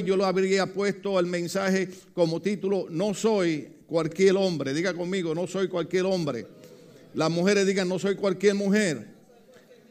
yo lo habría puesto el mensaje como título, no soy cualquier hombre. Diga conmigo, no soy cualquier hombre. Las mujeres digan, no soy cualquier mujer.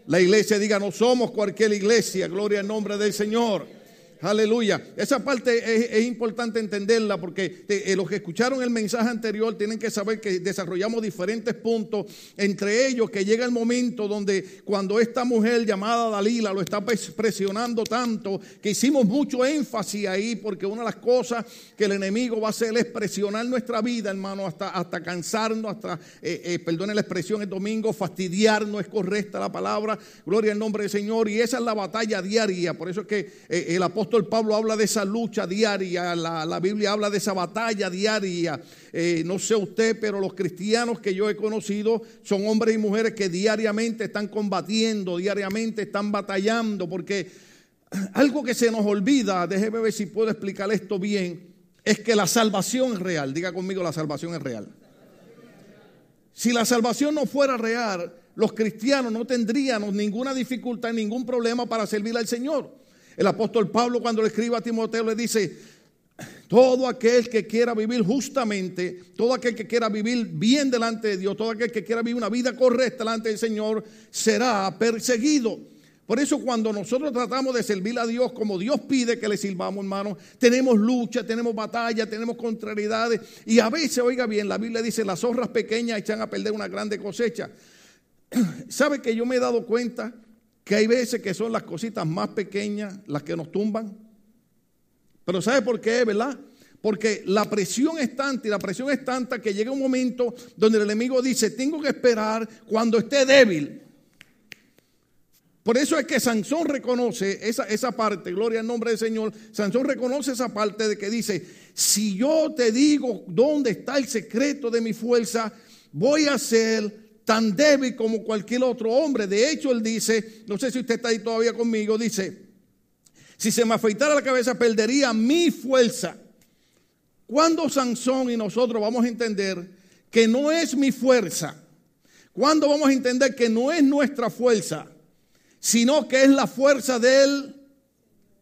La iglesia diga, no somos cualquier iglesia. Gloria al nombre del Señor. Aleluya. Esa parte es, importante entenderla porque eh, los que escucharon el mensaje anterior tienen que saber que desarrollamos diferentes puntos, entre ellos que llega el momento donde cuando esta mujer llamada Dalila lo está presionando tanto, que hicimos mucho énfasis ahí porque una de las cosas que el enemigo va a hacer es presionar nuestra vida, hermano, hasta, hasta cansarnos, hasta, eh, eh perdone la expresión el domingo, fastidiar, no es correcta la palabra, gloria al nombre del Señor, y esa es la batalla diaria, por eso es que eh, el apóstol el Pablo habla de esa lucha diaria, la, Biblia habla de esa batalla diaria. Eh, no sé usted, pero los cristianos que yo he conocido son hombres y mujeres que diariamente están combatiendo, diariamente están batallando, porque algo que se nos olvida, déjeme ver si puedo explicar esto bien, es que la salvación es real. Diga conmigo, la salvación es real. Si la salvación no fuera real, los cristianos no tendríamos ninguna dificultad, ningún problema para servir al Señor. El apóstol Pablo cuando le escribe a Timoteo le dice, todo aquel que quiera vivir justamente, todo aquel que quiera vivir bien delante de Dios, todo aquel que quiera vivir una vida correcta delante del Señor, será perseguido. Por eso cuando nosotros tratamos de servir a Dios como Dios pide que le sirvamos, hermano, tenemos lucha, tenemos batalla, tenemos contrariedades. Y a veces, oiga bien, la Biblia dice, las zorras pequeñas echan a perder una grande cosecha. ¿Sabe que yo me he dado cuenta? Que hay veces que son las cositas más pequeñas las que nos tumban. Pero ¿sabe por qué, verdad? Porque la presión es tanta y la presión es tanta que llega un momento donde el enemigo dice, tengo que esperar cuando esté débil. Por eso es que Sansón reconoce esa, esa parte, gloria al nombre del Señor. Sansón reconoce esa parte de que dice, si yo te digo dónde está el secreto de mi fuerza, voy a ser tan débil como cualquier otro hombre. De hecho, él dice, no sé si usted está ahí todavía conmigo, dice, si se me afeitara la cabeza perdería mi fuerza. Cuando Sansón y nosotros vamos a entender que no es mi fuerza? Cuando vamos a entender que no es nuestra fuerza, sino que es la fuerza de él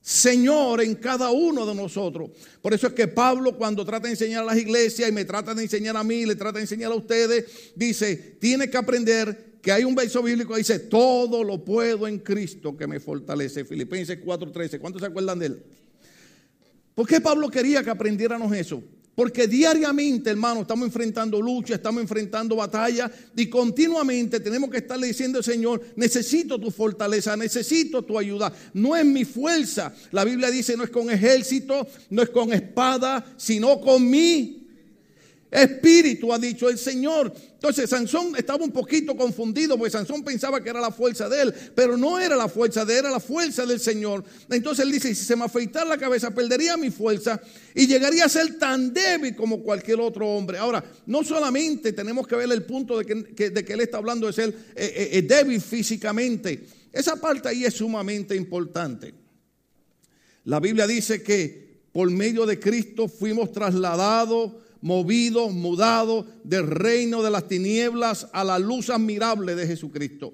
Señor en cada uno de nosotros. Por eso es que Pablo cuando trata de enseñar a las iglesias y me trata de enseñar a mí, le trata de enseñar a ustedes, dice, tiene que aprender que hay un verso bíblico que dice, todo lo puedo en Cristo que me fortalece. Filipenses 4:13. ¿Cuántos se acuerdan de él? ¿Por qué Pablo quería que aprendiéramos eso? Porque diariamente, hermano, estamos enfrentando lucha, estamos enfrentando batalla y continuamente tenemos que estarle diciendo, Señor, necesito tu fortaleza, necesito tu ayuda. No es mi fuerza. La Biblia dice, no es con ejército, no es con espada, sino con mí Espíritu, ha dicho el Señor. Entonces Sansón estaba un poquito confundido porque Sansón pensaba que era la fuerza de él, pero no era la fuerza de él, era la fuerza del Señor. Entonces él dice, si se me afeitara la cabeza, perdería mi fuerza y llegaría a ser tan débil como cualquier otro hombre. Ahora, no solamente tenemos que ver el punto de que, de que él está hablando de ser eh, eh, eh, débil físicamente. Esa parte ahí es sumamente importante. La Biblia dice que por medio de Cristo fuimos trasladados movido, mudado del reino de las tinieblas a la luz admirable de Jesucristo.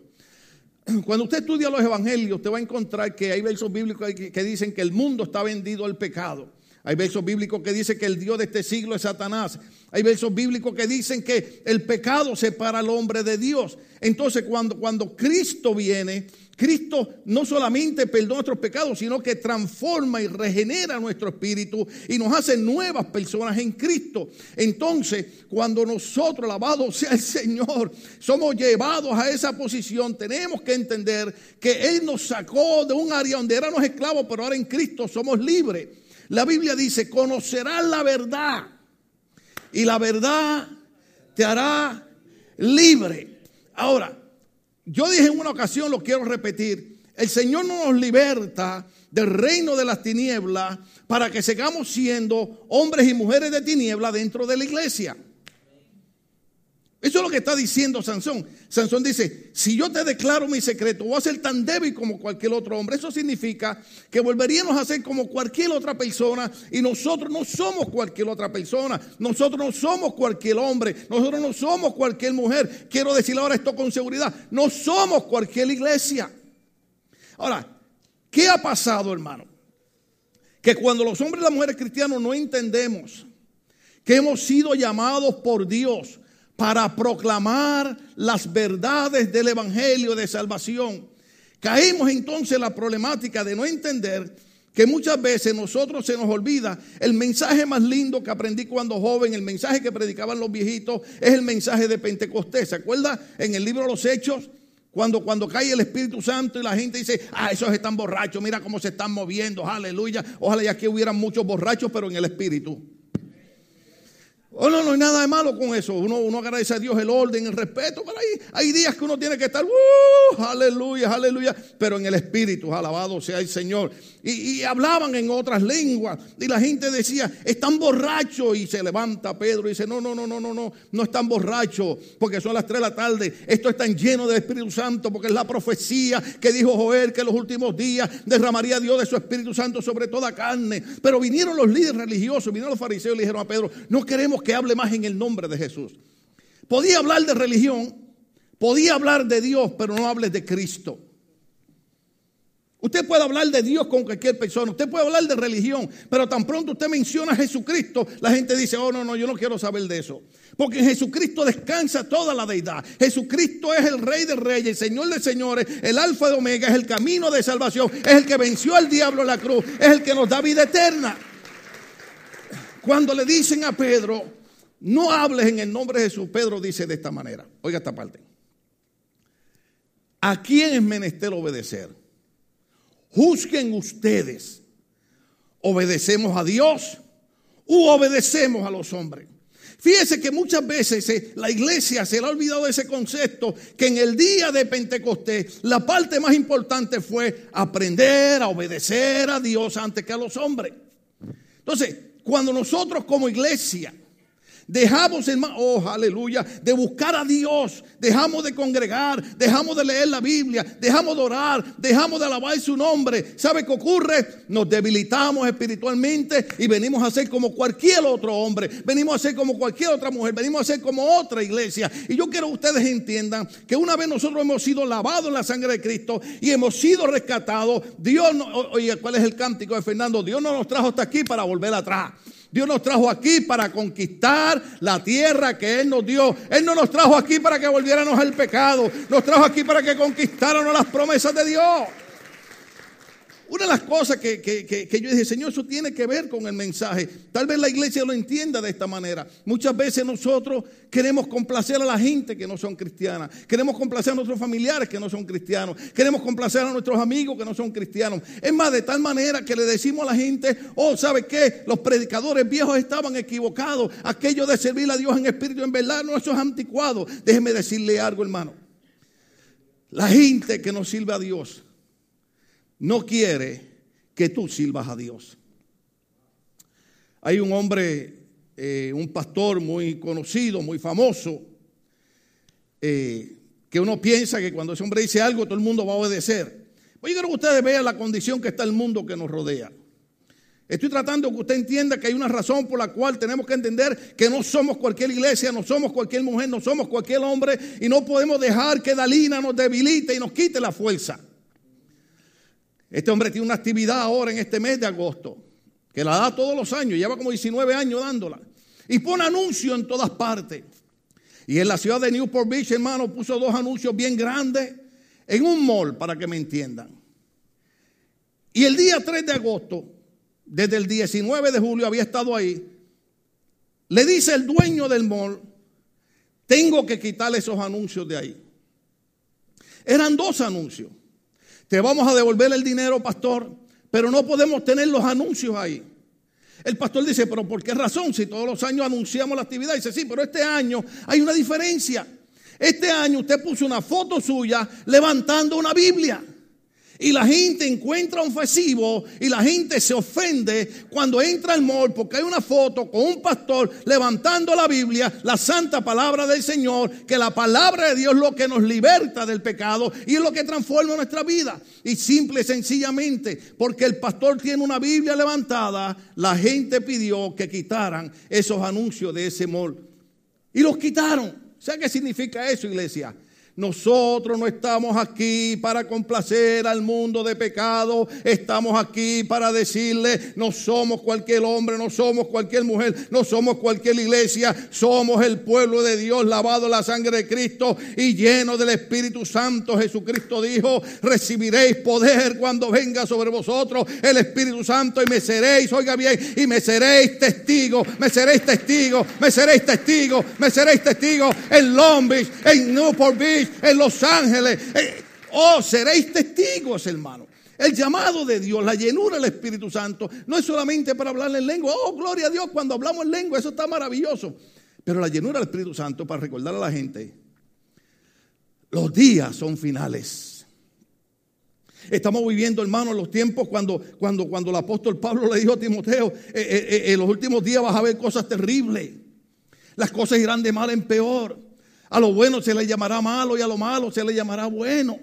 Cuando usted estudia los evangelios, usted va a encontrar que hay versos bíblicos que dicen que el mundo está vendido al pecado. Hay versos bíblicos que dicen que el Dios de este siglo es Satanás. Hay versos bíblicos que dicen que el pecado separa al hombre de Dios. Entonces, cuando, cuando Cristo viene, Cristo no solamente perdona nuestros pecados, sino que transforma y regenera nuestro espíritu y nos hace nuevas personas en Cristo. Entonces, cuando nosotros, alabado sea el Señor, somos llevados a esa posición, tenemos que entender que Él nos sacó de un área donde éramos esclavos, pero ahora en Cristo somos libres. La Biblia dice, conocerás la verdad y la verdad te hará libre. Ahora, yo dije en una ocasión, lo quiero repetir, el Señor no nos liberta del reino de las tinieblas para que sigamos siendo hombres y mujeres de tiniebla dentro de la iglesia. Eso es lo que está diciendo Sansón. Sansón dice, si yo te declaro mi secreto, voy a ser tan débil como cualquier otro hombre. Eso significa que volveríamos a ser como cualquier otra persona y nosotros no somos cualquier otra persona. Nosotros no somos cualquier hombre. Nosotros no somos cualquier mujer. Quiero decir ahora esto con seguridad. No somos cualquier iglesia. Ahora, ¿qué ha pasado, hermano? que cuando los hombres y las mujeres cristianos no entendemos que hemos sido llamados por Dios para proclamar las verdades del Evangelio de salvación, caemos entonces en la problemática de no entender que muchas veces nosotros se nos olvida el mensaje más lindo que aprendí cuando joven, el mensaje que predicaban los viejitos, es el mensaje de Pentecostés. ¿Se acuerda en el libro de los Hechos? Cuando, cuando cae el Espíritu Santo y la gente dice, ah, esos están borrachos, mira cómo se están moviendo, aleluya. Ojalá ya que hubieran muchos borrachos, pero en el Espíritu. Oh, no, no hay nada de malo con eso. Uno, uno agradece a Dios el orden, el respeto. Pero hay, hay días que uno tiene que estar, uh, aleluya, aleluya, pero en el espíritu, alabado sea el Señor. Y, hablaban en otras lenguas. Y la gente decía, están borrachos. Y se levanta Pedro y dice, no, no, no, no, no, no, no están borrachos. Porque son las tres de la tarde. Esto está lleno del Espíritu Santo. Porque es la profecía que dijo Joel que en los últimos días derramaría Dios de su Espíritu Santo sobre toda carne. Pero vinieron los líderes religiosos, vinieron los fariseos y le dijeron a Pedro, no queremos que hable más en el nombre de Jesús. Podía hablar de religión, podía hablar de Dios, pero no hables de Cristo. Usted puede hablar de Dios con cualquier persona, usted puede hablar de religión, pero tan pronto usted menciona a Jesucristo, la gente dice, oh no, no, yo no quiero saber de eso. Porque en Jesucristo descansa toda la deidad. Jesucristo es el Rey de Reyes, el Señor de Señores, el Alfa de Omega, es el camino de salvación, es el que venció al diablo en la cruz, es el que nos da vida eterna. Cuando le dicen a Pedro, no hables en el nombre de Jesús, Pedro dice de esta manera, oiga esta parte. ¿A quién es menester obedecer? Juzguen ustedes. ¿Obedecemos a Dios u obedecemos a los hombres? Fíjese que muchas veces eh, la iglesia se le ha olvidado de ese concepto que en el día de Pentecostés la parte más importante fue aprender a obedecer a Dios antes que a los hombres. Entonces, cuando nosotros como iglesia Dejamos, hermano, oh, aleluya, de buscar a Dios. Dejamos de congregar, dejamos de leer la Biblia, dejamos de orar, dejamos de alabar su nombre. ¿Sabe qué ocurre? Nos debilitamos espiritualmente y venimos a ser como cualquier otro hombre. Venimos a ser como cualquier otra mujer. Venimos a ser como otra iglesia. Y yo quiero que ustedes entiendan que una vez nosotros hemos sido lavados en la sangre de Cristo y hemos sido rescatados, Dios, no, oye, ¿cuál es el cántico de Fernando? Dios no nos trajo hasta aquí para volver atrás. Dios nos trajo aquí para conquistar la tierra que Él nos dio. Él no nos trajo aquí para que volviéramos al pecado. Nos trajo aquí para que conquistáramos las promesas de Dios. Una de las cosas que, yo dije, Señor, eso tiene que ver con el mensaje. Tal vez la iglesia lo entienda de esta manera. Muchas veces nosotros queremos complacer a la gente que no son cristianas. Queremos complacer a nuestros familiares que no son cristianos. Queremos complacer a nuestros amigos que no son cristianos. Es más, de tal manera que le decimos a la gente, oh, ¿sabe qué? Los predicadores viejos estaban equivocados. Aquello de servir a Dios en espíritu, en verdad, no, eso es anticuado. Déjeme decirle algo, hermano. La gente que no sirve a Dios no quiere que tú sirvas a Dios. Hay un hombre, eh, un pastor muy conocido, muy famoso, eh, que uno piensa que cuando ese hombre dice algo todo el mundo va a obedecer. Pues yo quiero que ustedes vean la condición que está el mundo que nos rodea. Estoy tratando que usted entienda que hay una razón por la cual tenemos que entender que no somos cualquier iglesia, no somos cualquier mujer, no somos cualquier hombre y no podemos dejar que Dalina nos debilite y nos quite la fuerza. Este hombre tiene una actividad ahora en este mes de agosto, que la da todos los años, lleva como 19 años dándola. Y pone anuncios en todas partes. Y en la ciudad de Newport Beach, hermano, puso dos anuncios bien grandes en un mall, para que me entiendan. Y el día 3 de agosto, desde el 19 de julio había estado ahí, le dice el dueño del mall, tengo que quitarle esos anuncios de ahí. Eran dos anuncios. Te vamos a devolver el dinero, pastor, pero no podemos tener los anuncios ahí. El pastor dice, pero ¿por qué razón? Si todos los años anunciamos la actividad, dice, sí, pero este año hay una diferencia. Este año usted puso una foto suya levantando una Biblia. Y la gente encuentra un festivo y la gente se ofende cuando entra al mall porque hay una foto con un pastor levantando la Biblia, la santa palabra del Señor, que la palabra de Dios es lo que nos liberta del pecado y es lo que transforma nuestra vida. Y simple y sencillamente, porque el pastor tiene una Biblia levantada, la gente pidió que quitaran esos anuncios de ese mall. Y los quitaron. ¿Sabe qué significa eso, iglesia? Nosotros no estamos aquí para complacer al mundo de pecado. Estamos aquí para decirle, no somos cualquier hombre, no somos cualquier mujer, no somos cualquier iglesia. Somos el pueblo de Dios lavado en la sangre de Cristo y lleno del Espíritu Santo. Jesucristo dijo, recibiréis poder cuando venga sobre vosotros el Espíritu Santo y me seréis, oiga bien, y me seréis testigo, me seréis testigo, me seréis testigo, me seréis testigo en Long Beach, en Newport Beach en Los Ángeles. Eh, oh, seréis testigos, hermano. El llamado de Dios, la llenura del Espíritu Santo, no es solamente para hablar en lengua. Oh, gloria a Dios cuando hablamos en lengua, eso está maravilloso. Pero la llenura del Espíritu Santo para recordar a la gente, los días son finales. Estamos viviendo, hermano, los tiempos cuando, cuando, cuando el apóstol Pablo le dijo a Timoteo, eh, eh, en los últimos días vas a ver cosas terribles. Las cosas irán de mal en peor. A lo bueno se le llamará malo y a lo malo se le llamará bueno.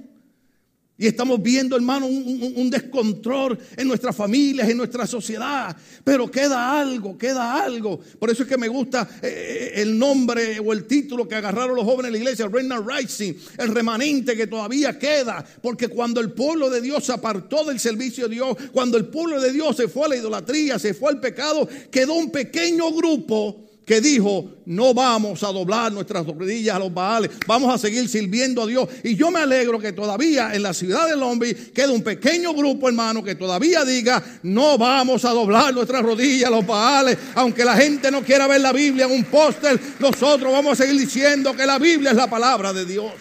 Y estamos viendo, hermano, un, descontrol en nuestras familias, en nuestra sociedad. Pero queda algo, queda algo. Por eso es que me gusta eh, el nombre o el título que agarraron los jóvenes de la iglesia, Reina Rising, el remanente que todavía queda. Porque cuando el pueblo de Dios se apartó del servicio de Dios, cuando el pueblo de Dios se fue a la idolatría, se fue al pecado, quedó un pequeño grupo que dijo, no vamos a doblar nuestras rodillas a los baales, vamos a seguir sirviendo a Dios. Y yo me alegro que todavía en la ciudad de Lombi queda un pequeño grupo, hermano, que todavía diga, no vamos a doblar nuestras rodillas a los baales, aunque la gente no quiera ver la Biblia en un póster, nosotros vamos a seguir diciendo que la Biblia es la palabra de Dios.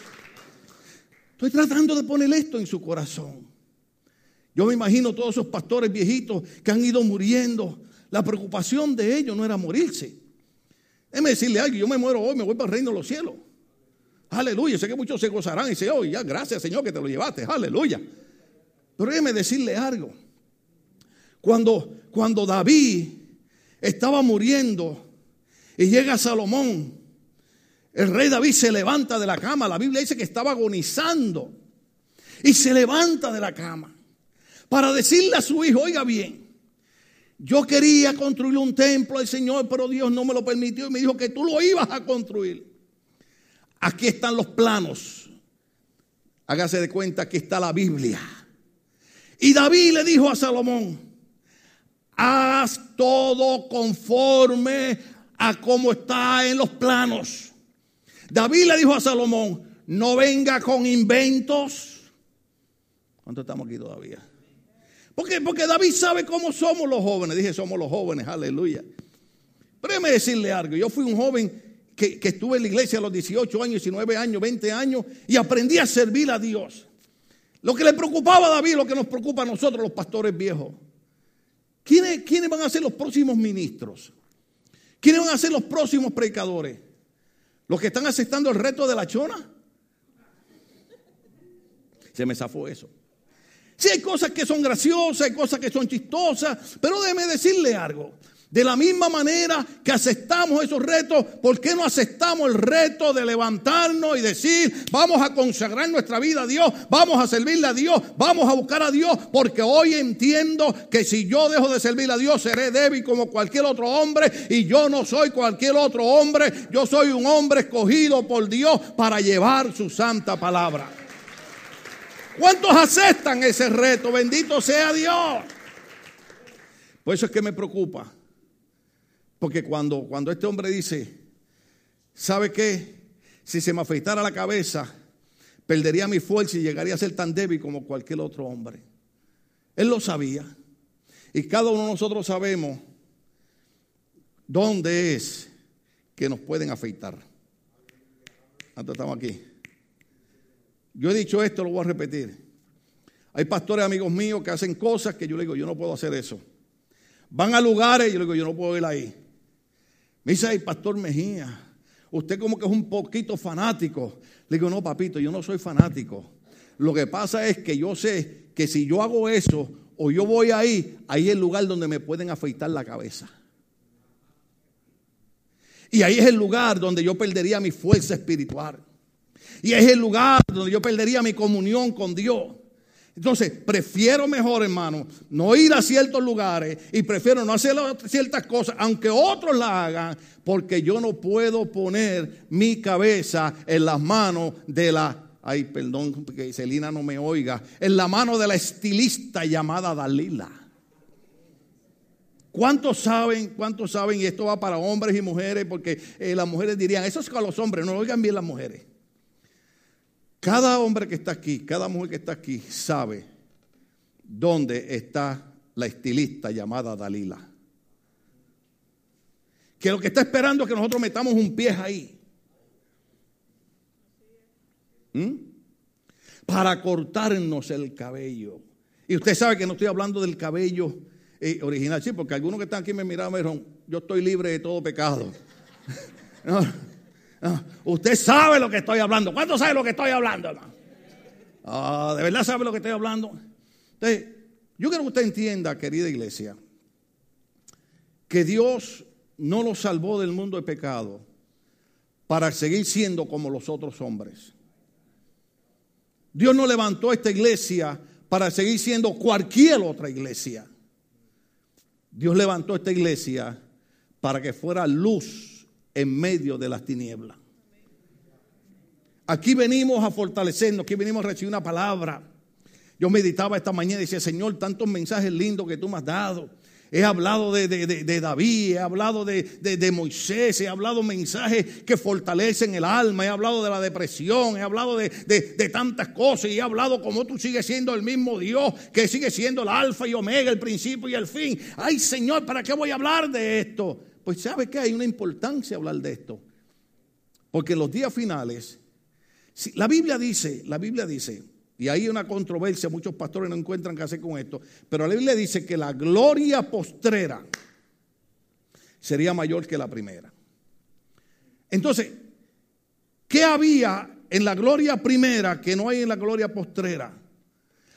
Estoy tratando de poner esto en su corazón. Yo me imagino todos esos pastores viejitos que han ido muriendo. La preocupación de ellos no era morirse. Déjeme decirle algo, yo me muero hoy, me voy para el reino de los cielos. Aleluya, sé que muchos se gozarán y dicen, oh, ya, gracias Señor que te lo llevaste, aleluya. Pero déjeme decirle algo. Cuando, cuando David estaba muriendo y llega Salomón, el rey David se levanta de la cama. La Biblia dice que estaba agonizando y se levanta de la cama para decirle a su hijo, oiga bien, yo quería construir un templo al Señor, pero Dios no me lo permitió y me dijo que tú lo ibas a construir. Aquí están los planos. Hágase de cuenta que está la Biblia. Y David le dijo a Salomón, haz todo conforme a como está en los planos. David le dijo a Salomón, no venga con inventos. ¿Cuánto estamos aquí todavía? Porque, porque David sabe cómo somos los jóvenes. Dije, somos los jóvenes, aleluya. Pero déjeme decirle algo. Yo fui un joven que, que, estuve en la iglesia a los 18 años, 19 años, 20 años y aprendí a servir a Dios. Lo que le preocupaba a David, lo que nos preocupa a nosotros, los pastores viejos. ¿Quiénes, ¿Quiénes van a ser los próximos ministros? ¿Quiénes van a ser los próximos predicadores? ¿Los que están aceptando el reto de la chona? Se me zafó eso. Si hay cosas que son graciosas, hay cosas que son chistosas, pero déjeme decirle algo. De la misma manera que aceptamos esos retos, ¿por qué no aceptamos el reto de levantarnos y decir, vamos a consagrar nuestra vida a Dios, vamos a servirle a Dios, vamos a buscar a Dios? Porque hoy entiendo que si yo dejo de servir a Dios, seré débil como cualquier otro hombre y yo no soy cualquier otro hombre, yo soy un hombre escogido por Dios para llevar su santa palabra. ¿Cuántos aceptan ese reto? Bendito sea Dios. Por eso es que me preocupa. Porque cuando, cuando este hombre dice, ¿sabe qué? Si se me afeitara la cabeza, perdería mi fuerza y llegaría a ser tan débil como cualquier otro hombre. Él lo sabía. Y cada uno de nosotros sabemos dónde es que nos pueden afeitar. Hasta estamos aquí. Yo he dicho esto, lo voy a repetir. Hay pastores amigos míos que hacen cosas que yo le digo, yo no puedo hacer eso. Van a lugares y yo le digo, yo no puedo ir ahí. Me dice, pastor Mejía, usted como que es un poquito fanático. Le digo, no, papito, yo no soy fanático. Lo que pasa es que yo sé que si yo hago eso o yo voy ahí, ahí es el lugar donde me pueden afeitar la cabeza. Y ahí es el lugar donde yo perdería mi fuerza espiritual. Y es el lugar donde yo perdería mi comunión con Dios. Entonces, prefiero mejor, hermano, no ir a ciertos lugares y prefiero no hacer ciertas cosas, aunque otros la hagan, porque yo no puedo poner mi cabeza en las manos de la, ay, perdón, que Celina no me oiga, en la mano de la estilista llamada Dalila. ¿Cuántos saben? ¿Cuántos saben? Y esto va para hombres y mujeres, porque eh, las mujeres dirían, eso es para los hombres, no oigan bien las mujeres. Cada hombre que está aquí, cada mujer que está aquí sabe dónde está la estilista llamada Dalila. Que lo que está esperando es que nosotros metamos un pie ahí. ¿Mm? Para cortarnos el cabello. Y usted sabe que no estoy hablando del cabello eh, original, sí, porque algunos que están aquí me miraron y me dijeron, yo estoy libre de todo pecado. no. Ah, usted sabe lo que estoy hablando. ¿Cuánto sabe lo que estoy hablando? Ah, ¿De verdad sabe lo que estoy hablando? Entonces, yo quiero que usted entienda, querida iglesia, que Dios no nos salvó del mundo de pecado para seguir siendo como los otros hombres. Dios no levantó esta iglesia para seguir siendo cualquier otra iglesia. Dios levantó esta iglesia para que fuera luz en medio de las tinieblas. Aquí venimos a fortalecernos, aquí venimos a recibir una palabra. Yo meditaba esta mañana y decía, Señor, tantos mensajes lindos que tú me has dado. He hablado de, David, he hablado de, Moisés, he hablado mensajes que fortalecen el alma, he hablado de la depresión, he hablado de, tantas cosas y he hablado como tú sigues siendo el mismo Dios, que sigue siendo el alfa y omega, el principio y el fin. Ay Señor, ¿para qué voy a hablar de esto? Pues sabe que hay una importancia hablar de esto. Porque en los días finales, la Biblia dice, la Biblia dice, y hay una controversia, muchos pastores no encuentran qué hacer con esto, pero la Biblia dice que la gloria postrera sería mayor que la primera. Entonces, ¿qué había en la gloria primera que no hay en la gloria postrera?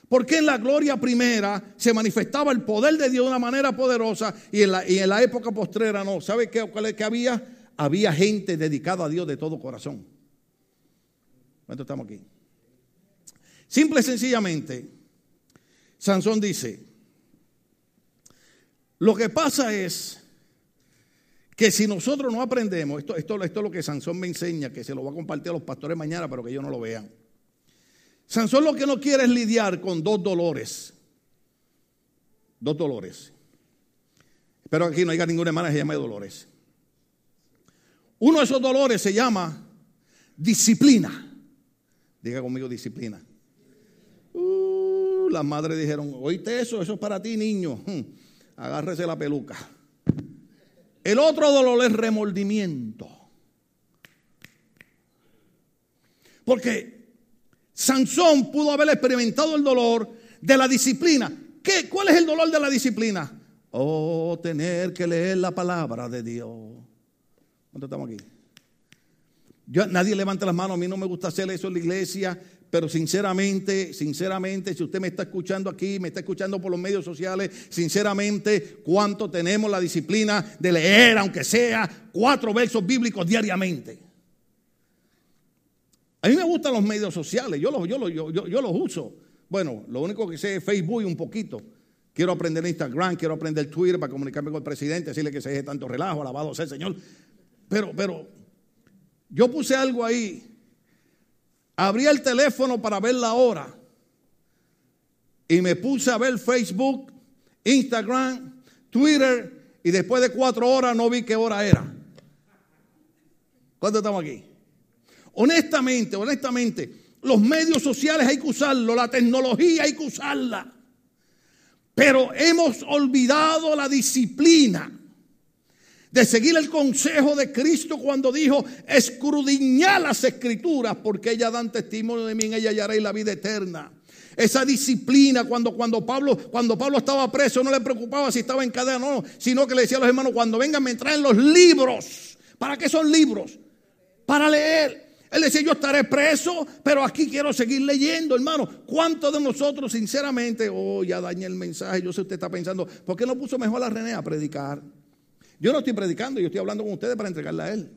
Porque en la gloria primera se manifestaba el poder de Dios de una manera poderosa y en la, en la época postrera no. ¿Sabe qué, cuál había? Había gente dedicada a Dios de todo corazón. ¿Cuánto estamos aquí? Simple y sencillamente, Sansón dice, lo que pasa es que si nosotros no aprendemos, esto, esto, esto es lo que Sansón me enseña, que se lo va a compartir a los pastores mañana, pero que ellos no lo vean. Sansón lo que no quiere es lidiar con dos dolores. Dos dolores. Espero que aquí no haya ninguna hermana que se llame Dolores. Uno de esos dolores se llama disciplina. Diga conmigo disciplina. Uh, las madres dijeron, oíste eso, eso es para ti, niño. Hmm, agárrese la peluca. El otro dolor es remordimiento. Porque Sansón pudo haber experimentado el dolor de la disciplina. ¿Qué? ¿Cuál es el dolor de la disciplina? Oh, tener que leer la palabra de Dios. ¿Cuánto estamos aquí? Yo, nadie levanta las manos, a mí no me gusta hacer eso en la iglesia, pero sinceramente, sinceramente, si usted me está escuchando aquí, me está escuchando por los medios sociales, sinceramente, ¿cuánto tenemos la disciplina de leer, aunque sea cuatro versos bíblicos diariamente? A mí me gustan los medios sociales, yo los, yo, yo, yo, los uso. Bueno, lo único que sé es Facebook un poquito. Quiero aprender Instagram, quiero aprender Twitter para comunicarme con el presidente, decirle que se deje tanto relajo, alabado sea el Señor. Pero, pero, yo puse algo ahí. Abrí el teléfono para ver la hora. Y me puse a ver Facebook, Instagram, Twitter. Y después de cuatro horas no vi qué hora era. ¿Cuánto estamos aquí? Honestamente, honestamente, los medios sociales hay que usarlo, la tecnología hay que usarla. Pero hemos olvidado la disciplina de seguir el consejo de Cristo cuando dijo, escrudiñar las escrituras porque ellas dan testimonio de mí, en ella hallaréis la vida eterna. Esa disciplina cuando, cuando, Pablo, cuando Pablo estaba preso no le preocupaba si estaba en cadena no, sino que le decía a los hermanos, cuando vengan me traen los libros. ¿Para qué son libros? Para leer. Él decía, yo estaré preso, pero aquí quiero seguir leyendo, hermano. ¿Cuántos de nosotros, sinceramente, oh, ya dañé el mensaje? Yo sé usted está pensando, ¿por qué no puso mejor a René a predicar? Yo no estoy predicando, yo estoy hablando con ustedes para entregarle a él.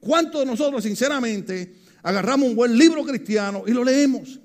¿Cuántos de nosotros, sinceramente, agarramos un buen libro cristiano y lo leemos?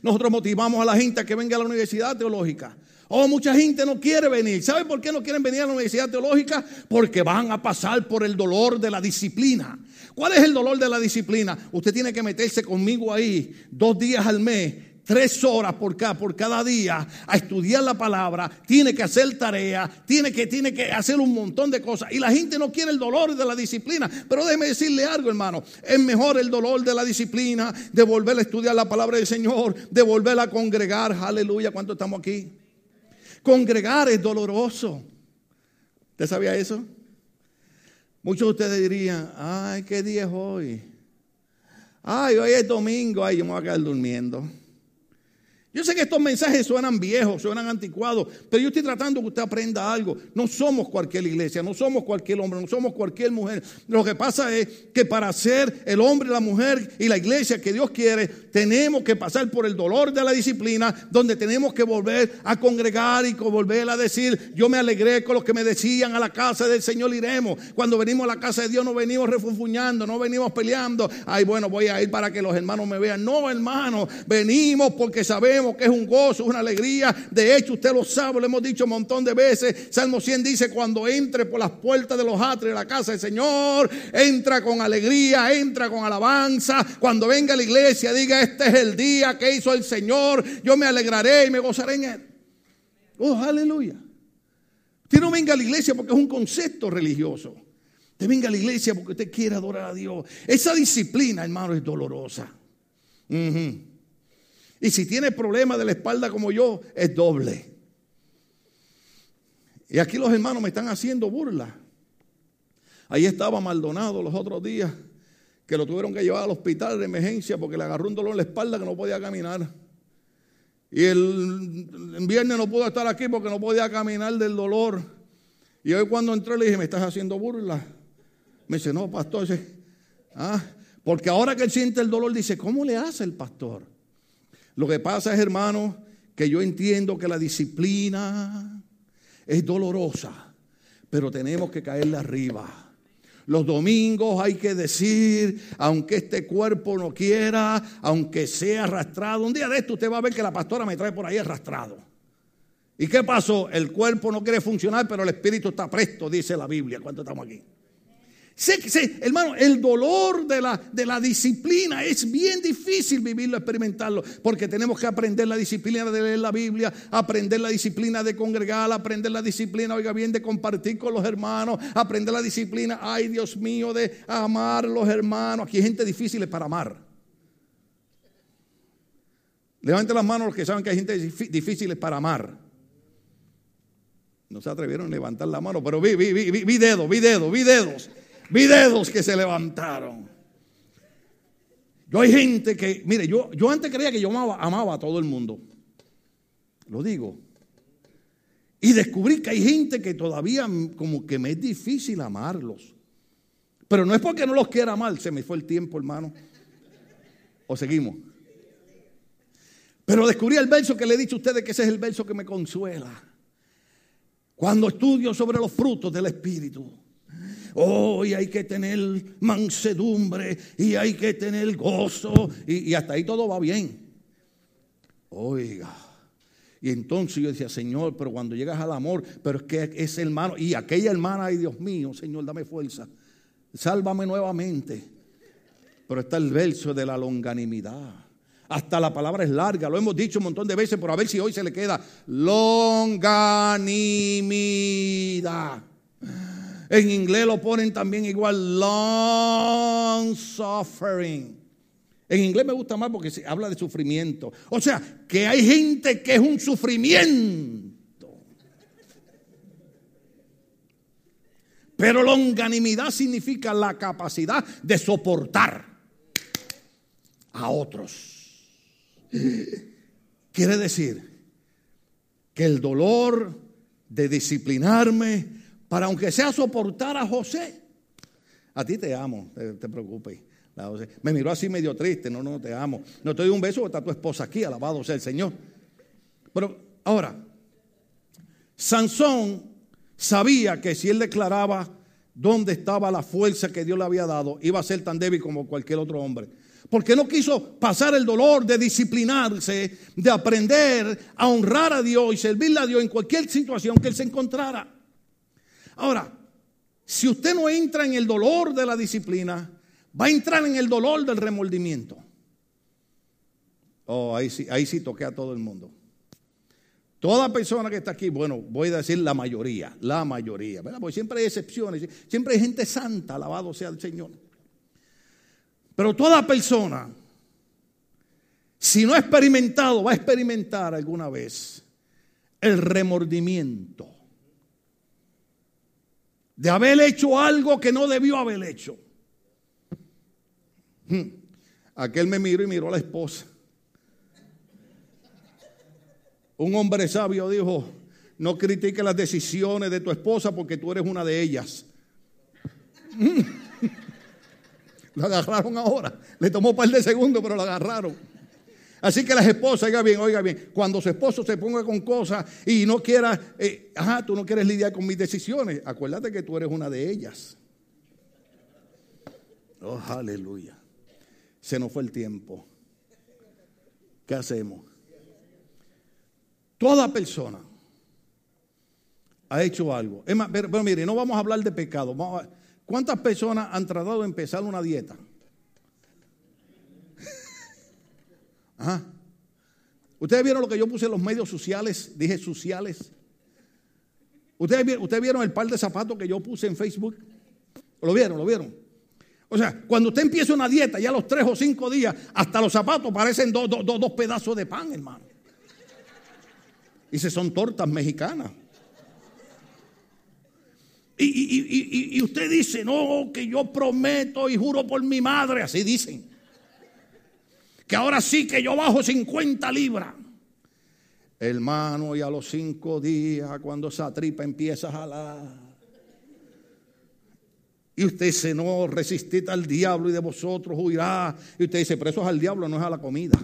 Nosotros motivamos a la gente a que venga a la universidad teológica. Oh, mucha gente no quiere venir. ¿Sabe por qué no quieren venir a la universidad teológica? Porque van a pasar por el dolor de la disciplina. ¿Cuál es el dolor de la disciplina? Usted tiene que meterse conmigo ahí dos días al mes tres horas por cada, por cada día a estudiar la palabra, tiene que hacer tarea, tiene que, tiene que hacer un montón de cosas. Y la gente no quiere el dolor de la disciplina. Pero déjeme decirle algo, hermano. Es mejor el dolor de la disciplina, de volver a estudiar la palabra del Señor, de volver a congregar. Aleluya, ¿cuánto estamos aquí? Congregar es doloroso. ¿Usted sabía eso? Muchos de ustedes dirían, ay, ¿qué día es hoy? Ay, hoy es domingo, ay, yo me voy a quedar durmiendo. Yo sé que estos mensajes suenan viejos, suenan anticuados, pero yo estoy tratando que usted aprenda algo. No somos cualquier iglesia, no somos cualquier hombre, no somos cualquier mujer. Lo que pasa es que para ser el hombre, la mujer y la iglesia que Dios quiere, tenemos que pasar por el dolor de la disciplina, donde tenemos que volver a congregar y volver a decir, yo me alegré con los que me decían a la casa del Señor iremos. Cuando venimos a la casa de Dios no venimos refunfuñando, no venimos peleando. Ay, bueno, voy a ir para que los hermanos me vean. No, hermano, venimos porque sabemos que es un gozo, una alegría. De hecho, usted lo sabe, lo hemos dicho un montón de veces. Salmo 100 dice, cuando entre por las puertas de los atrios de la casa del Señor, entra con alegría, entra con alabanza. Cuando venga a la iglesia, diga, este es el día que hizo el Señor. Yo me alegraré y me gozaré en él. Oh, aleluya. Usted no venga a la iglesia porque es un concepto religioso. Usted venga a la iglesia porque usted quiere adorar a Dios. Esa disciplina, hermano, es dolorosa. Y si tiene problemas de la espalda como yo, es doble. Y aquí los hermanos me están haciendo burla. Ahí estaba Maldonado los otros días, que lo tuvieron que llevar al hospital de emergencia porque le agarró un dolor en la espalda que no podía caminar. Y el, viernes no pudo estar aquí porque no podía caminar del dolor. Y hoy cuando entré le dije, ¿me estás haciendo burla? Me dice, no, pastor. ah, porque ahora que él siente el dolor, dice, ¿cómo le hace el pastor? Lo que pasa es, hermano, que yo entiendo que la disciplina es dolorosa, pero tenemos que caerle arriba. Los domingos hay que decir, aunque este cuerpo no quiera, aunque sea arrastrado. Un día de esto usted va a ver que la pastora me trae por ahí arrastrado. ¿Y qué pasó? El cuerpo no quiere funcionar, pero el espíritu está presto, dice la Biblia. ¿Cuánto estamos aquí? Sí, sí, hermano, el dolor de la, de la disciplina es bien difícil vivirlo, experimentarlo, porque tenemos que aprender la disciplina de leer la Biblia, aprender la disciplina de congregar, aprender la disciplina, oiga bien, de compartir con los hermanos, aprender la disciplina, ay Dios mío, de amar a los hermanos. Aquí hay gente difícil para amar. Levanten las manos los que saben que hay gente difícil para amar. No se atrevieron a levantar la mano, pero vi, vi, vi, vi dedos, vi dedos, vi dedos. Vi dedos que se levantaron. Yo hay gente que, mire, yo, yo antes creía que yo amaba, amaba a todo el mundo. Lo digo. Y descubrí que hay gente que todavía como que me es difícil amarlos. Pero no es porque no los quiera amar, se me fue el tiempo, hermano. O seguimos. Pero descubrí el verso que le he dicho a ustedes que ese es el verso que me consuela. Cuando estudio sobre los frutos del Espíritu. Oh, y hay que tener mansedumbre y hay que tener gozo. Y, hasta ahí todo va bien. Oiga. Y entonces yo decía, Señor, pero cuando llegas al amor, pero es que ese hermano, y aquella hermana, ay Dios mío, Señor, dame fuerza. Sálvame nuevamente. Pero está el verso de la longanimidad. Hasta la palabra es larga, lo hemos dicho un montón de veces, pero a ver si hoy se le queda longanimidad. En inglés lo ponen también igual long suffering. En inglés me gusta más porque se habla de sufrimiento. O sea, que hay gente que es un sufrimiento. Pero longanimidad significa la capacidad de soportar a otros. Quiere decir que el dolor de disciplinarme para aunque sea soportar a José. A ti te amo, te, preocupes. Me miró así medio triste, no, no, te amo. No te doy un beso porque está tu esposa aquí, alabado sea el Señor. Pero ahora, Sansón sabía que si él declaraba dónde estaba la fuerza que Dios le había dado, iba a ser tan débil como cualquier otro hombre. Porque no quiso pasar el dolor de disciplinarse, de aprender a honrar a Dios y servirle a Dios en cualquier situación que él se encontrara. Ahora, si usted no entra en el dolor de la disciplina, va a entrar en el dolor del remordimiento. Oh, ahí sí, ahí sí toqué a todo el mundo. Toda persona que está aquí, bueno, voy a decir la mayoría, la mayoría, ¿verdad? Porque siempre hay excepciones, siempre hay gente santa, alabado sea el Señor. Pero toda persona, si no ha experimentado, va a experimentar alguna vez el remordimiento de haber hecho algo que no debió haber hecho. Hmm. Aquel me miró y miró a la esposa. Un hombre sabio dijo, no critique las decisiones de tu esposa porque tú eres una de ellas. Lo agarraron ahora. Le tomó un par de segundos, pero lo agarraron. Así que las esposas, oiga bien, oiga bien, cuando su esposo se ponga con cosas y no quiera, eh, ajá, tú no quieres lidiar con mis decisiones, acuérdate que tú eres una de ellas. Oh, aleluya. Se nos fue el tiempo. ¿Qué hacemos? Toda persona ha hecho algo. Es más, pero, mire, no vamos a hablar de pecado. ¿Cuántas personas han tratado de empezar una dieta? Ustedes vieron lo que yo puse en los medios sociales, dije sociales. ¿Ustedes, ¿Ustedes vieron el par de zapatos que yo puse en Facebook? ¿Lo vieron? ¿Lo vieron? O sea, cuando usted empieza una dieta, ya los tres o cinco días, hasta los zapatos parecen dos pedazos de pan, hermano. Y se son tortas mexicanas. Y, usted dice, no, que yo prometo y juro por mi madre, así dicen. Que ahora sí que yo bajo 50 libras. Hermano, y a los cinco días, cuando esa tripa empieza a jalar. Y usted dice, no, resistid al diablo y de vosotros huirá. Y usted dice, pero eso es al diablo, no es a la comida.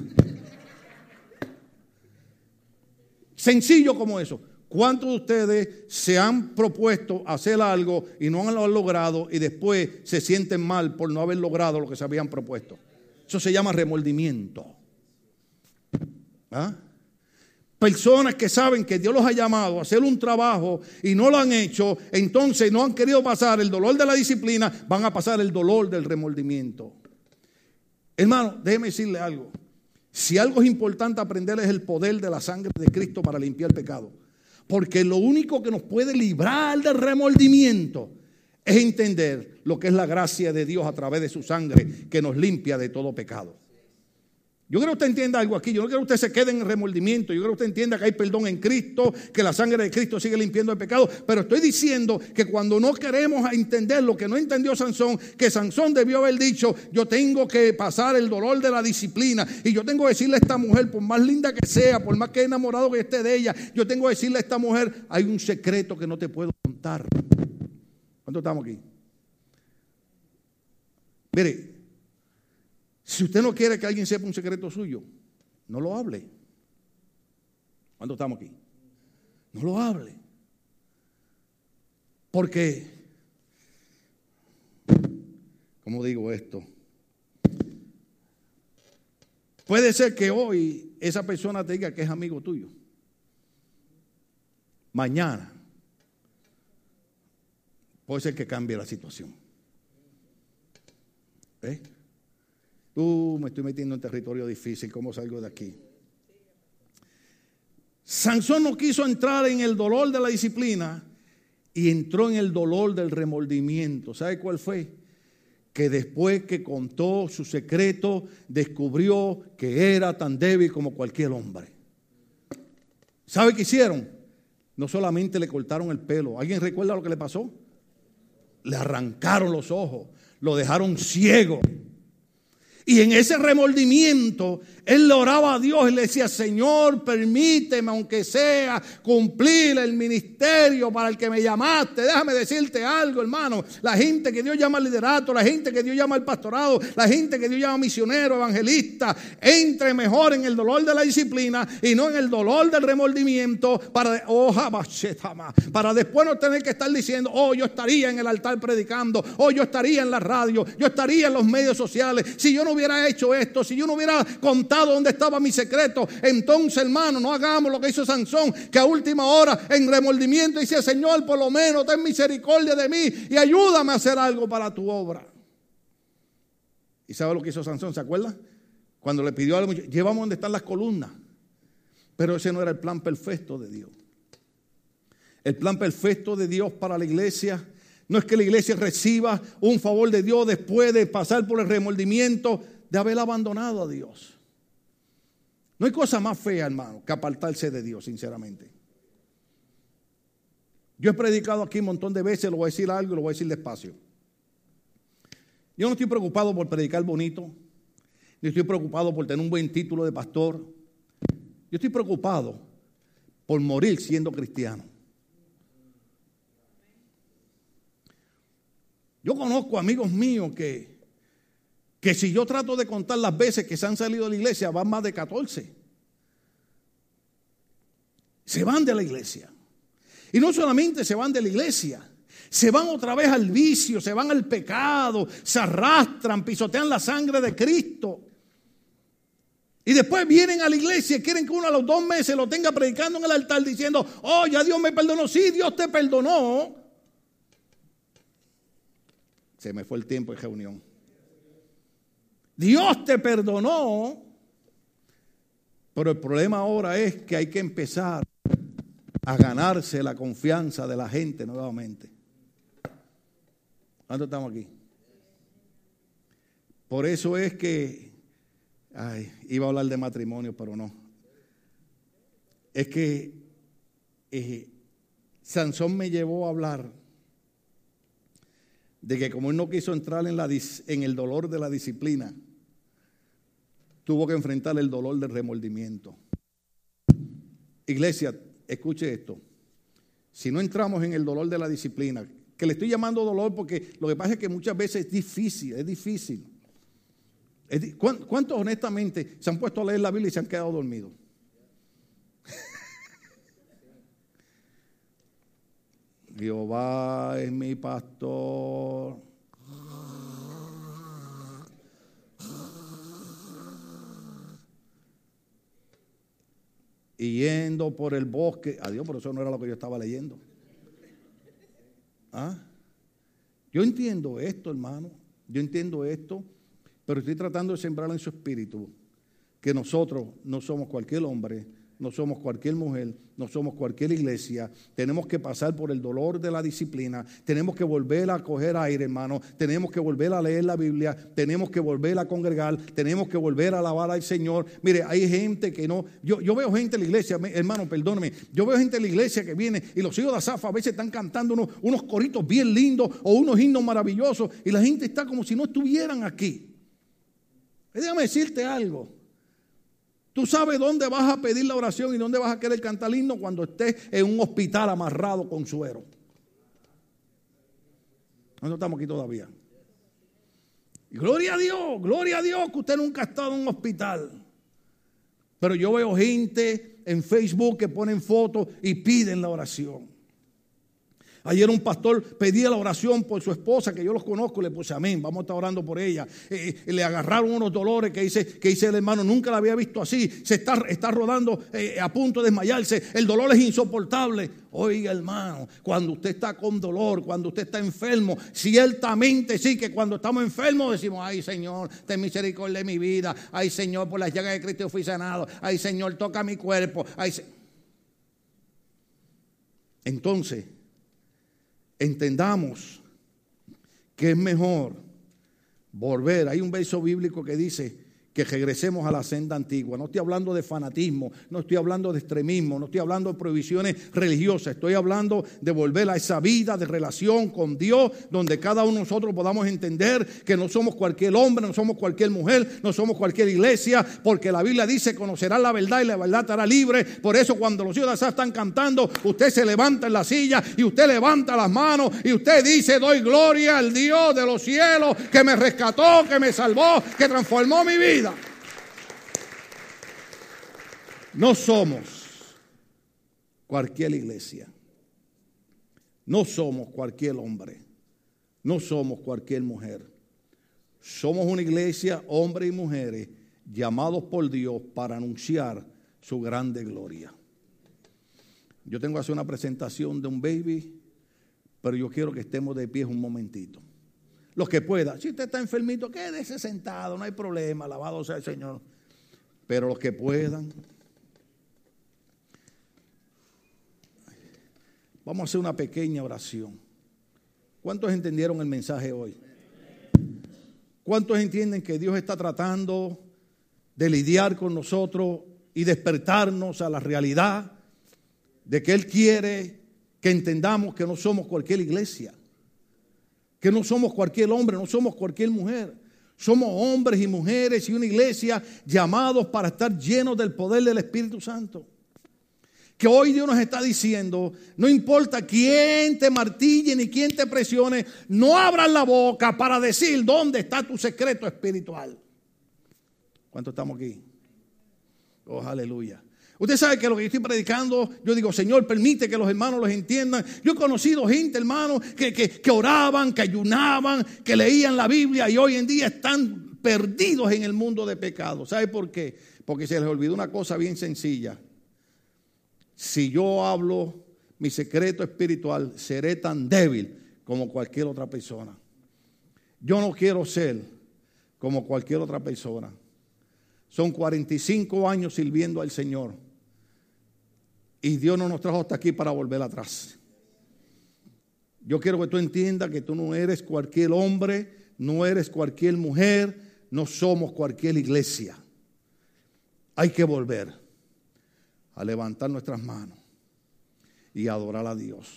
Sencillo como eso. ¿Cuántos de ustedes se han propuesto hacer algo y no lo han logrado y después se sienten mal por no haber logrado lo que se habían propuesto? Eso se llama remordimiento. ¿Ah? Personas que saben que Dios los ha llamado a hacer un trabajo y no lo han hecho, entonces no han querido pasar el dolor de la disciplina, van a pasar el dolor del remordimiento. Hermano, déjeme decirle algo. Si algo es importante aprender es el poder de la sangre de Cristo para limpiar el pecado. Porque lo único que nos puede librar del remordimiento es entender lo que es la gracia de Dios a través de su sangre que nos limpia de todo pecado. Yo creo que usted entienda algo aquí. Yo no quiero que usted se quede en remordimiento. Yo creo que usted entienda que hay perdón en Cristo, que la sangre de Cristo sigue limpiando el pecado. Pero estoy diciendo que cuando no queremos entender lo que no entendió Sansón, que Sansón debió haber dicho, yo tengo que pasar el dolor de la disciplina. Y yo tengo que decirle a esta mujer, por más linda que sea, por más que enamorado que esté de ella, yo tengo que decirle a esta mujer, hay un secreto que no te puedo contar. ¿Cuánto estamos aquí? Mire, si usted no quiere que alguien sepa un secreto suyo, no lo hable. ¿Cuándo estamos aquí? No lo hable. Porque, ¿cómo digo esto? Puede ser que hoy esa persona te diga que es amigo tuyo. Mañana puede ser que cambie la situación. ¿Eh? Me estoy metiendo en territorio difícil, ¿cómo salgo de aquí? Sansón no quiso entrar en el dolor de la disciplina y entró en el dolor del remordimiento. ¿Sabe cuál fue? Que después que contó su secreto, descubrió que era tan débil como cualquier hombre. ¿Sabe qué hicieron? No solamente le cortaron el pelo. ¿Alguien recuerda lo que le pasó? Le arrancaron los ojos, lo dejaron ciego. Y en ese remordimiento, él le oraba a Dios y le decía, Señor, permíteme, aunque sea, cumplir el ministerio para el que me llamaste. Déjame decirte algo, hermano. La gente que Dios llama al liderato, la gente que Dios llama al pastorado, la gente que Dios llama misionero, evangelista, entre mejor en el dolor de la disciplina y no en el dolor del remordimiento para, oh, para después no tener que estar diciendo, oh, yo estaría en el altar predicando, oh, yo estaría en la radio, yo estaría en los medios sociales. Si yo no hubiera hecho esto, si yo no hubiera contado dónde estaba mi secreto, entonces hermano, no hagamos lo que hizo Sansón, que a última hora en remordimiento dice, Señor, por lo menos ten misericordia de mí y ayúdame a hacer algo para tu obra. ¿Y sabe lo que hizo Sansón? ¿Se acuerda? Cuando le pidió a la llevamos donde están las columnas. Pero ese no era el plan perfecto de Dios. El plan perfecto de Dios para la iglesia no es que la iglesia reciba un favor de Dios después de pasar por el remordimiento de haber abandonado a Dios. No hay cosa más fea, hermano, que apartarse de Dios, sinceramente. Yo he predicado aquí un montón de veces, lo voy a decir algo y lo voy a decir despacio. Yo no estoy preocupado por predicar bonito, ni estoy preocupado por tener un buen título de pastor. Yo estoy preocupado por morir siendo cristiano. Yo conozco amigos míos que, que si yo trato de contar las veces que se han salido de la iglesia, van más de 14. Se van de la iglesia. Y no solamente se van de la iglesia, se van otra vez al vicio, se van al pecado, se arrastran, pisotean la sangre de Cristo. Y después vienen a la iglesia y quieren que uno a los dos meses lo tenga predicando en el altar diciendo, oh, ya Dios me perdonó. Sí, Dios te perdonó. Se me fue el tiempo de reunión. Dios te perdonó. Pero el problema ahora es que hay que empezar a ganarse la confianza de la gente nuevamente. ¿Cuánto estamos aquí? Por eso es que, iba a hablar de matrimonio, pero no. Es que eh, Sansón me llevó a hablar de que como él no quiso entrar en, el dolor de la disciplina, tuvo que enfrentar el dolor del remordimiento. Iglesia, escuche esto. Si no entramos en el dolor de la disciplina, que le estoy llamando dolor porque lo que pasa es que muchas veces es difícil, es difícil. ¿Cuántos honestamente se han puesto a leer la Biblia y se han quedado dormidos? Jehová es mi pastor. Y yendo por el bosque, adiós, por eso no era lo que yo estaba leyendo. ¿Ah? Yo entiendo esto, hermano. Yo entiendo esto, pero estoy tratando de sembrar en su espíritu que nosotros no somos cualquier hombre no somos cualquier mujer, no somos cualquier iglesia. Tenemos que pasar por el dolor de la disciplina. Tenemos que volver a coger aire, hermano. Tenemos que volver a leer la Biblia. Tenemos que volver a congregar. Tenemos que volver a alabar al Señor. Mire, hay gente que no. Yo, yo veo gente en la iglesia, hermano, perdóneme. Yo veo gente en la iglesia que viene y los hijos de Azafa a veces están cantando unos, coritos bien lindos o unos himnos maravillosos y la gente está como si no estuvieran aquí. Déjame decirte algo. Tú sabes dónde vas a pedir la oración y dónde vas a querer cantar himno cuando estés en un hospital amarrado con suero. No estamos aquí todavía. gloria a Dios, gloria a Dios que usted nunca ha estado en un hospital. Pero yo veo gente en Facebook que ponen fotos y piden la oración. Ayer un pastor pedía la oración por su esposa, que yo los conozco, le puse amén, vamos a estar orando por ella. Eh, eh, le agarraron unos dolores que dice, que dice el hermano, nunca la había visto así, se está, está rodando eh, a punto de desmayarse, el dolor es insoportable. Oiga hermano, cuando usted está con dolor, cuando usted está enfermo, ciertamente sí que cuando estamos enfermos decimos, ay Señor, ten misericordia de mi vida, ay Señor, por las llagas de Cristo fui sanado, ay Señor, toca mi cuerpo, ay Entonces, entendamos que es mejor volver. Hay un verso bíblico que dice, que regresemos a la senda antigua. No estoy hablando de fanatismo, no estoy hablando de extremismo, no estoy hablando de prohibiciones religiosas, estoy hablando de volver a esa vida de relación con Dios, donde cada uno de nosotros podamos entender que no somos cualquier hombre, no somos cualquier mujer, no somos cualquier iglesia, porque la Biblia dice conocerá la verdad y la verdad estará libre. Por eso cuando los de están cantando, usted se levanta en la silla y usted levanta las manos y usted dice, doy gloria al Dios de los cielos que me rescató, que me salvó, que transformó mi vida. No somos cualquier iglesia. No somos cualquier hombre. No somos cualquier mujer. Somos una iglesia, hombres y mujeres, llamados por Dios para anunciar su grande gloria. Yo tengo que hacer una presentación de un baby, pero yo quiero que estemos de pie un momentito. Los que puedan. Si usted está enfermito, quédese sentado, no hay problema, alabado sea el Señor. Pero los que puedan. Vamos a hacer una pequeña oración. ¿Cuántos entendieron el mensaje hoy? ¿Cuántos entienden que Dios está tratando de lidiar con nosotros y despertarnos a la realidad de que Él quiere que entendamos que no somos cualquier iglesia, que no somos cualquier hombre, no somos cualquier mujer. Somos hombres y mujeres y una iglesia llamados para estar llenos del poder del Espíritu Santo. Que hoy Dios nos está diciendo, no importa quién te martille ni quién te presione, no abras la boca para decir dónde está tu secreto espiritual. ¿Cuánto estamos aquí? Oh, aleluya. Usted sabe que lo que yo estoy predicando, yo digo, Señor, permite que los hermanos los entiendan. Yo he conocido gente, hermano, que, que, oraban, que ayunaban, que leían la Biblia y hoy en día están perdidos en el mundo de pecado. ¿Sabe por qué? Porque se les olvidó una cosa bien sencilla. Si yo hablo mi secreto espiritual, seré tan débil como cualquier otra persona. Yo no quiero ser como cualquier otra persona. Son 45 años sirviendo al Señor. Y Dios no nos trajo hasta aquí para volver atrás. Yo quiero que tú entiendas que tú no eres cualquier hombre, no eres cualquier mujer, no somos cualquier iglesia. Hay que volver a levantar nuestras manos y adorar a Dios.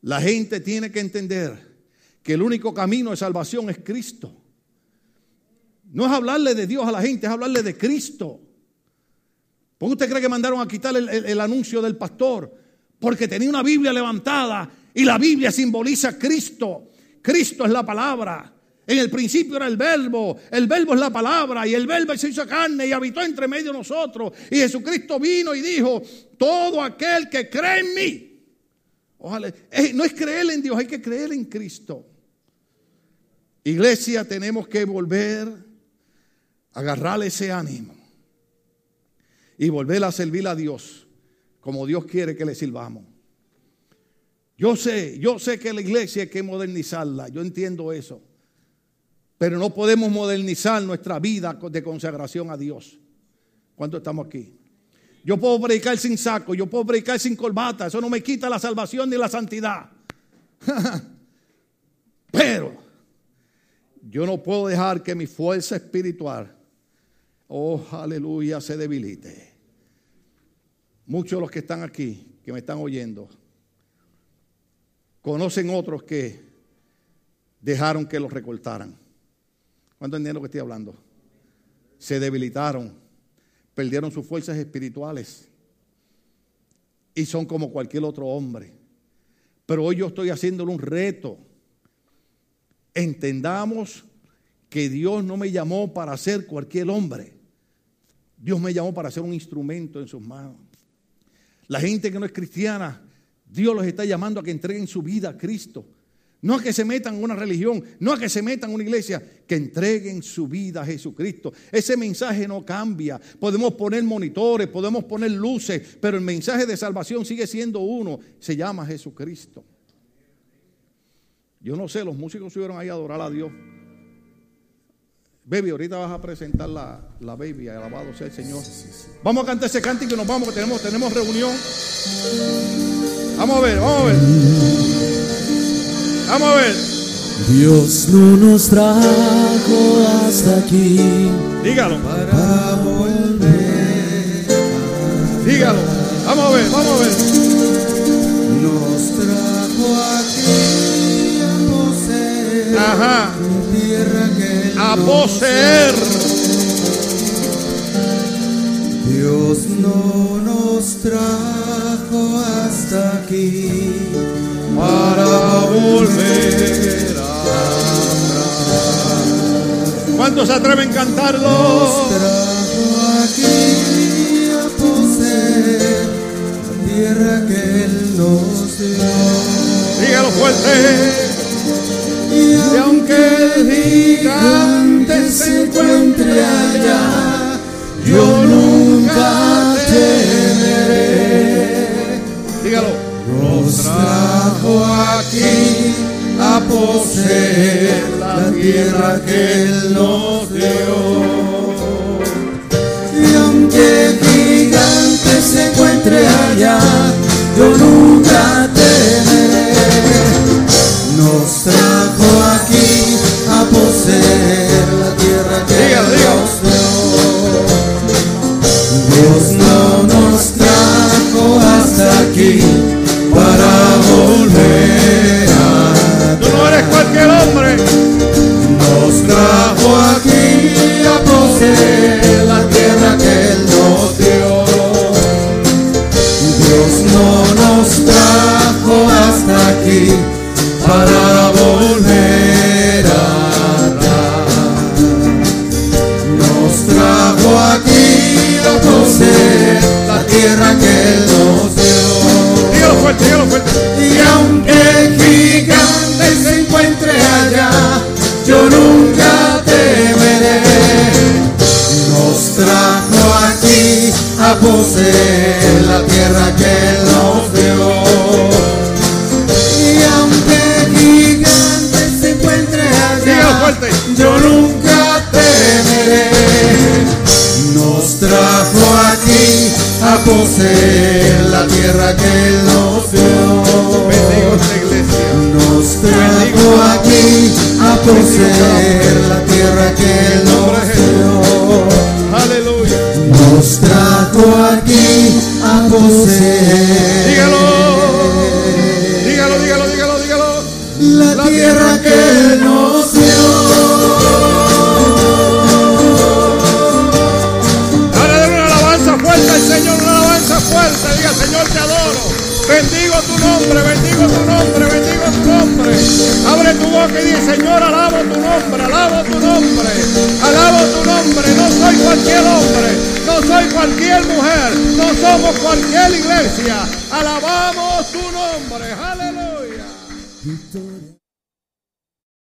La gente tiene que entender que el único camino de salvación es Cristo. No es hablarle de Dios a la gente, es hablarle de Cristo. ¿Por qué usted cree que mandaron a quitar el, anuncio del pastor? Porque tenía una Biblia levantada y la Biblia simboliza a Cristo. Cristo es la palabra. En el principio era el verbo, el verbo es la palabra y el verbo se hizo carne y habitó entre medio de nosotros. Y Jesucristo vino y dijo, todo aquel que cree en mí. Ojalá, no es creer en Dios, hay que creer en Cristo. Iglesia, tenemos que volver a agarrar ese ánimo y volver a servir a Dios como Dios quiere que le sirvamos. Yo sé, yo sé que la iglesia hay que modernizarla, yo entiendo eso. Pero no podemos modernizar nuestra vida de consagración a Dios. ¿Cuánto estamos aquí? Yo puedo predicar sin saco, yo puedo predicar sin corbata, eso no me quita la salvación ni la santidad. Pero yo no puedo dejar que mi fuerza espiritual oh aleluya, se debilite. Muchos de los que están aquí, que me están oyendo, conocen otros que dejaron que los recortaran. ¿Cuánto entienden lo que estoy hablando? Se debilitaron, perdieron sus fuerzas espirituales y son como cualquier otro hombre. Pero hoy yo estoy haciéndole un reto. Entendamos que Dios no me llamó para ser cualquier hombre. Dios me llamó para ser un instrumento en sus manos. La gente que no es cristiana, Dios los está llamando a que entreguen su vida a Cristo. No a que se metan en una religión, no a que se metan en una iglesia, que entreguen su vida a Jesucristo. Ese mensaje no cambia. Podemos poner monitores, podemos poner luces, pero el mensaje de salvación sigue siendo uno. Se llama Jesucristo. Yo no sé, los músicos subieron ahí a adorar a Dios. Baby, ahorita vas a presentar la, la baby, alabado sea el Señor. Vamos a cantar ese cántico y nos vamos, que tenemos, tenemos reunión. Vamos a ver, vamos a ver. Vamos a ver. Dios no nos trajo hasta aquí. Dígalo. Para volver. Dígalo. Vamos a ver, vamos a ver. Nos trajo aquí a poseer. Ajá. Tierra que a poseer. Dios no nos trajo hasta aquí para volver atrás. ¿Cuántos atreven a cantarlo? aquí a poseer tierra que Él nos dio. Dígalo fuerte. Y aunque diga vengo aquí a poseer la tierra que Él nos dio. Y aunque gigante se encuentre allá, yo nunca en la tierra que nos dio. Y aunque gigante se encuentre allá, yo nunca temeré. Nos trajo aquí a poseer la tierra que nos dio. Nos trajo aquí a poseer